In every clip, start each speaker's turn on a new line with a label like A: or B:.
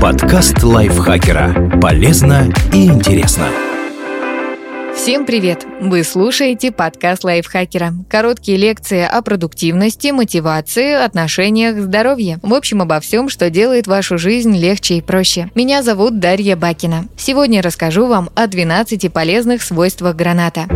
A: Подкаст лайфхакера. Полезно и интересно.
B: Всем привет! Вы слушаете подкаст лайфхакера. Короткие лекции о продуктивности, мотивации, отношениях, здоровье. В общем, обо всем, что делает вашу жизнь легче и проще. Меня зовут Дарья Бакина. Сегодня расскажу вам о 12 полезных свойствах граната.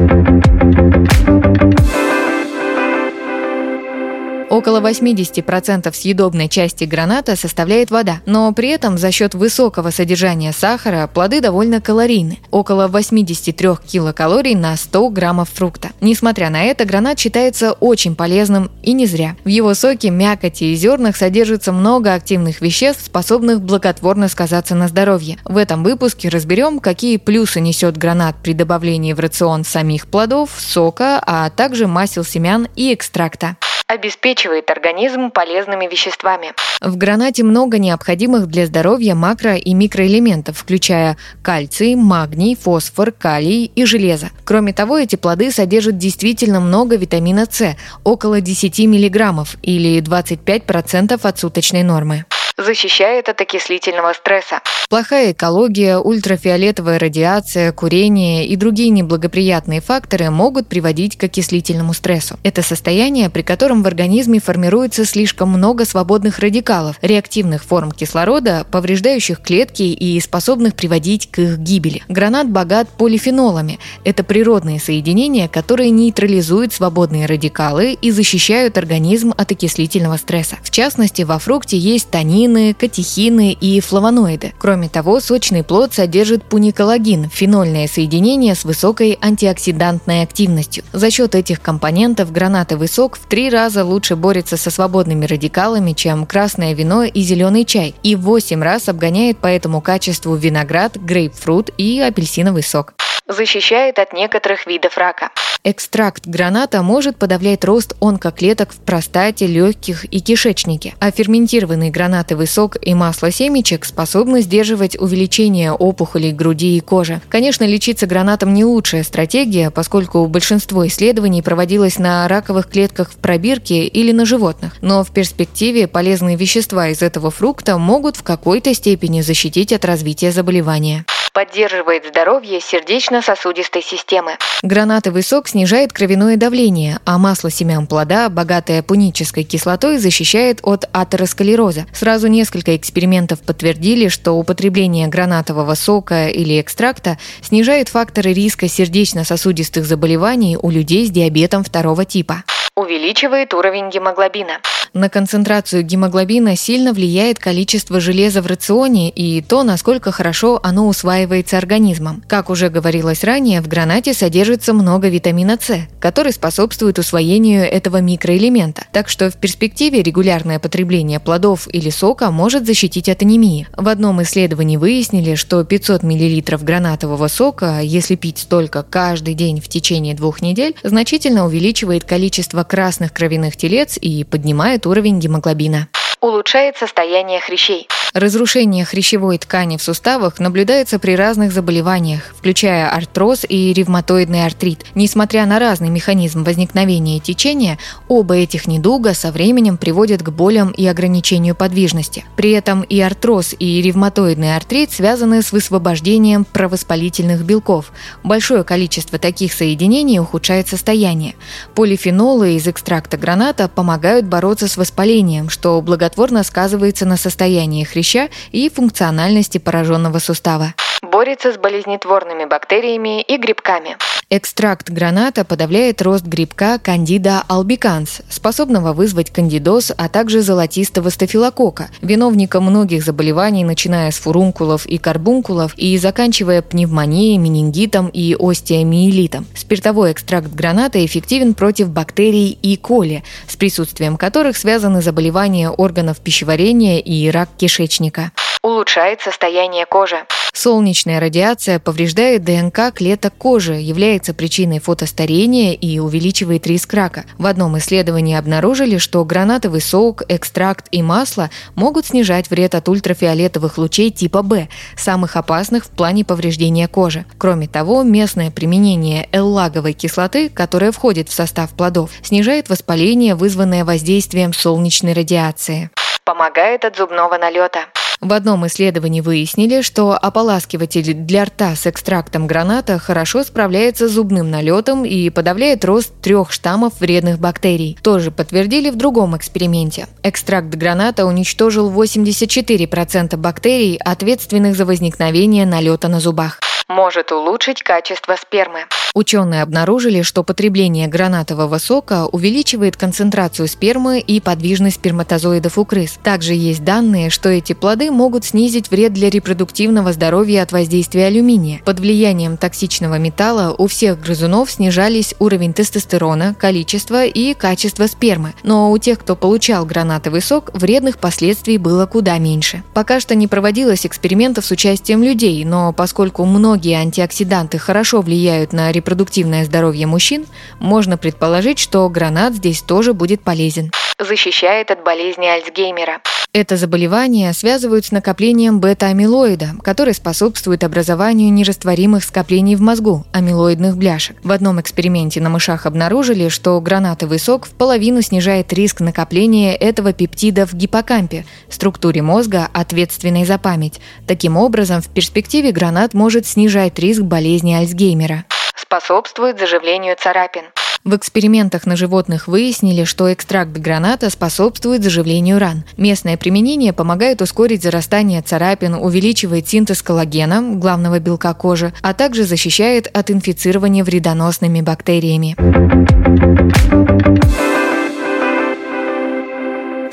B: Около 80% съедобной части граната составляет вода, но при этом за счет высокого содержания сахара плоды довольно калорийны – около 83 килокалорий на 100 граммов фрукта. Несмотря на это, гранат считается очень полезным и не зря. В его соке, мякоти и зернах содержится много активных веществ, способных благотворно сказаться на здоровье. В этом выпуске разберем, какие плюсы несет гранат при добавлении в рацион самих плодов, сока, а также масел семян и экстракта
C: обеспечивает организм полезными веществами.
B: В гранате много необходимых для здоровья макро- и микроэлементов, включая кальций, магний, фосфор, калий и железо. Кроме того, эти плоды содержат действительно много витамина С, около 10 мг или 25% от суточной нормы
C: защищает от окислительного стресса.
B: Плохая экология, ультрафиолетовая радиация, курение и другие неблагоприятные факторы могут приводить к окислительному стрессу. Это состояние, при котором в организме формируется слишком много свободных радикалов, реактивных форм кислорода, повреждающих клетки и способных приводить к их гибели. Гранат богат полифенолами. Это природные соединения, которые нейтрализуют свободные радикалы и защищают организм от окислительного стресса. В частности, во фрукте есть танин, лимонины, катехины и флавоноиды. Кроме того, сочный плод содержит пуниколагин – фенольное соединение с высокой антиоксидантной активностью. За счет этих компонентов гранатовый сок в три раза лучше борется со свободными радикалами, чем красное вино и зеленый чай, и в 8 раз обгоняет по этому качеству виноград, грейпфрут и апельсиновый сок
C: защищает от некоторых видов рака.
B: Экстракт граната может подавлять рост онкоклеток в простате, легких и кишечнике, а ферментированный гранатовый сок и масло семечек способны сдерживать увеличение опухолей груди и кожи. Конечно, лечиться гранатом не лучшая стратегия, поскольку большинство исследований проводилось на раковых клетках в пробирке или на животных, но в перспективе полезные вещества из этого фрукта могут в какой-то степени защитить от развития заболевания
C: поддерживает здоровье сердечно-сосудистой системы.
B: Гранатовый сок снижает кровяное давление, а масло семян плода, богатое пунической кислотой, защищает от атеросклероза. Сразу несколько экспериментов подтвердили, что употребление гранатового сока или экстракта снижает факторы риска сердечно-сосудистых заболеваний у людей с диабетом второго типа
C: увеличивает уровень гемоглобина.
B: На концентрацию гемоглобина сильно влияет количество железа в рационе и то, насколько хорошо оно усваивается организмом. Как уже говорилось ранее, в гранате содержится много витамина С, который способствует усвоению этого микроэлемента. Так что в перспективе регулярное потребление плодов или сока может защитить от анемии. В одном исследовании выяснили, что 500 мл гранатового сока, если пить столько каждый день в течение двух недель, значительно увеличивает количество красных кровяных телец и поднимает уровень гемоглобина
C: улучшает состояние хрящей.
B: Разрушение хрящевой ткани в суставах наблюдается при разных заболеваниях, включая артроз и ревматоидный артрит. Несмотря на разный механизм возникновения течения, оба этих недуга со временем приводят к болям и ограничению подвижности. При этом и артроз, и ревматоидный артрит связаны с высвобождением провоспалительных белков. Большое количество таких соединений ухудшает состояние. Полифенолы из экстракта граната помогают бороться с воспалением, что благотворно сказывается на состоянии хряща и функциональности пораженного сустава.
C: Борется с болезнетворными бактериями и грибками.
B: Экстракт граната подавляет рост грибка Candida albicans, способного вызвать кандидоз, а также золотистого стафилокока, виновника многих заболеваний, начиная с фурункулов и карбункулов и заканчивая пневмонией, менингитом и остеомиелитом. Спиртовой экстракт граната эффективен против бактерий и коли, с присутствием которых связаны заболевания органов пищеварения и рак кишечника
C: улучшает состояние кожи.
B: Солнечная радиация повреждает ДНК клеток кожи, является причиной фотостарения и увеличивает риск рака. В одном исследовании обнаружили, что гранатовый сок, экстракт и масло могут снижать вред от ультрафиолетовых лучей типа В, самых опасных в плане повреждения кожи. Кроме того, местное применение эллаговой кислоты, которая входит в состав плодов, снижает воспаление, вызванное воздействием солнечной радиации.
C: Помогает от зубного налета.
B: В одном исследовании выяснили, что ополаскиватель для рта с экстрактом граната хорошо справляется с зубным налетом и подавляет рост трех штаммов вредных бактерий. Тоже подтвердили в другом эксперименте. Экстракт граната уничтожил 84% бактерий, ответственных за возникновение налета на зубах
C: может улучшить качество спермы.
B: Ученые обнаружили, что потребление гранатового сока увеличивает концентрацию спермы и подвижность сперматозоидов у крыс. Также есть данные, что эти плоды могут снизить вред для репродуктивного здоровья от воздействия алюминия. Под влиянием токсичного металла у всех грызунов снижались уровень тестостерона, количество и качество спермы. Но у тех, кто получал гранатовый сок, вредных последствий было куда меньше. Пока что не проводилось экспериментов с участием людей, но поскольку многие многие антиоксиданты хорошо влияют на репродуктивное здоровье мужчин, можно предположить, что гранат здесь тоже будет полезен.
C: Защищает от болезни Альцгеймера.
B: Это заболевание связывают с накоплением бета-амилоида, который способствует образованию нерастворимых скоплений в мозгу – амилоидных бляшек. В одном эксперименте на мышах обнаружили, что гранатовый сок в половину снижает риск накопления этого пептида в гиппокампе – структуре мозга, ответственной за память. Таким образом, в перспективе гранат может снижать риск болезни Альцгеймера.
C: Способствует заживлению царапин.
B: В экспериментах на животных выяснили, что экстракт граната способствует заживлению ран. Местное применение помогает ускорить зарастание царапин, увеличивает синтез коллагена, главного белка кожи, а также защищает от инфицирования вредоносными бактериями.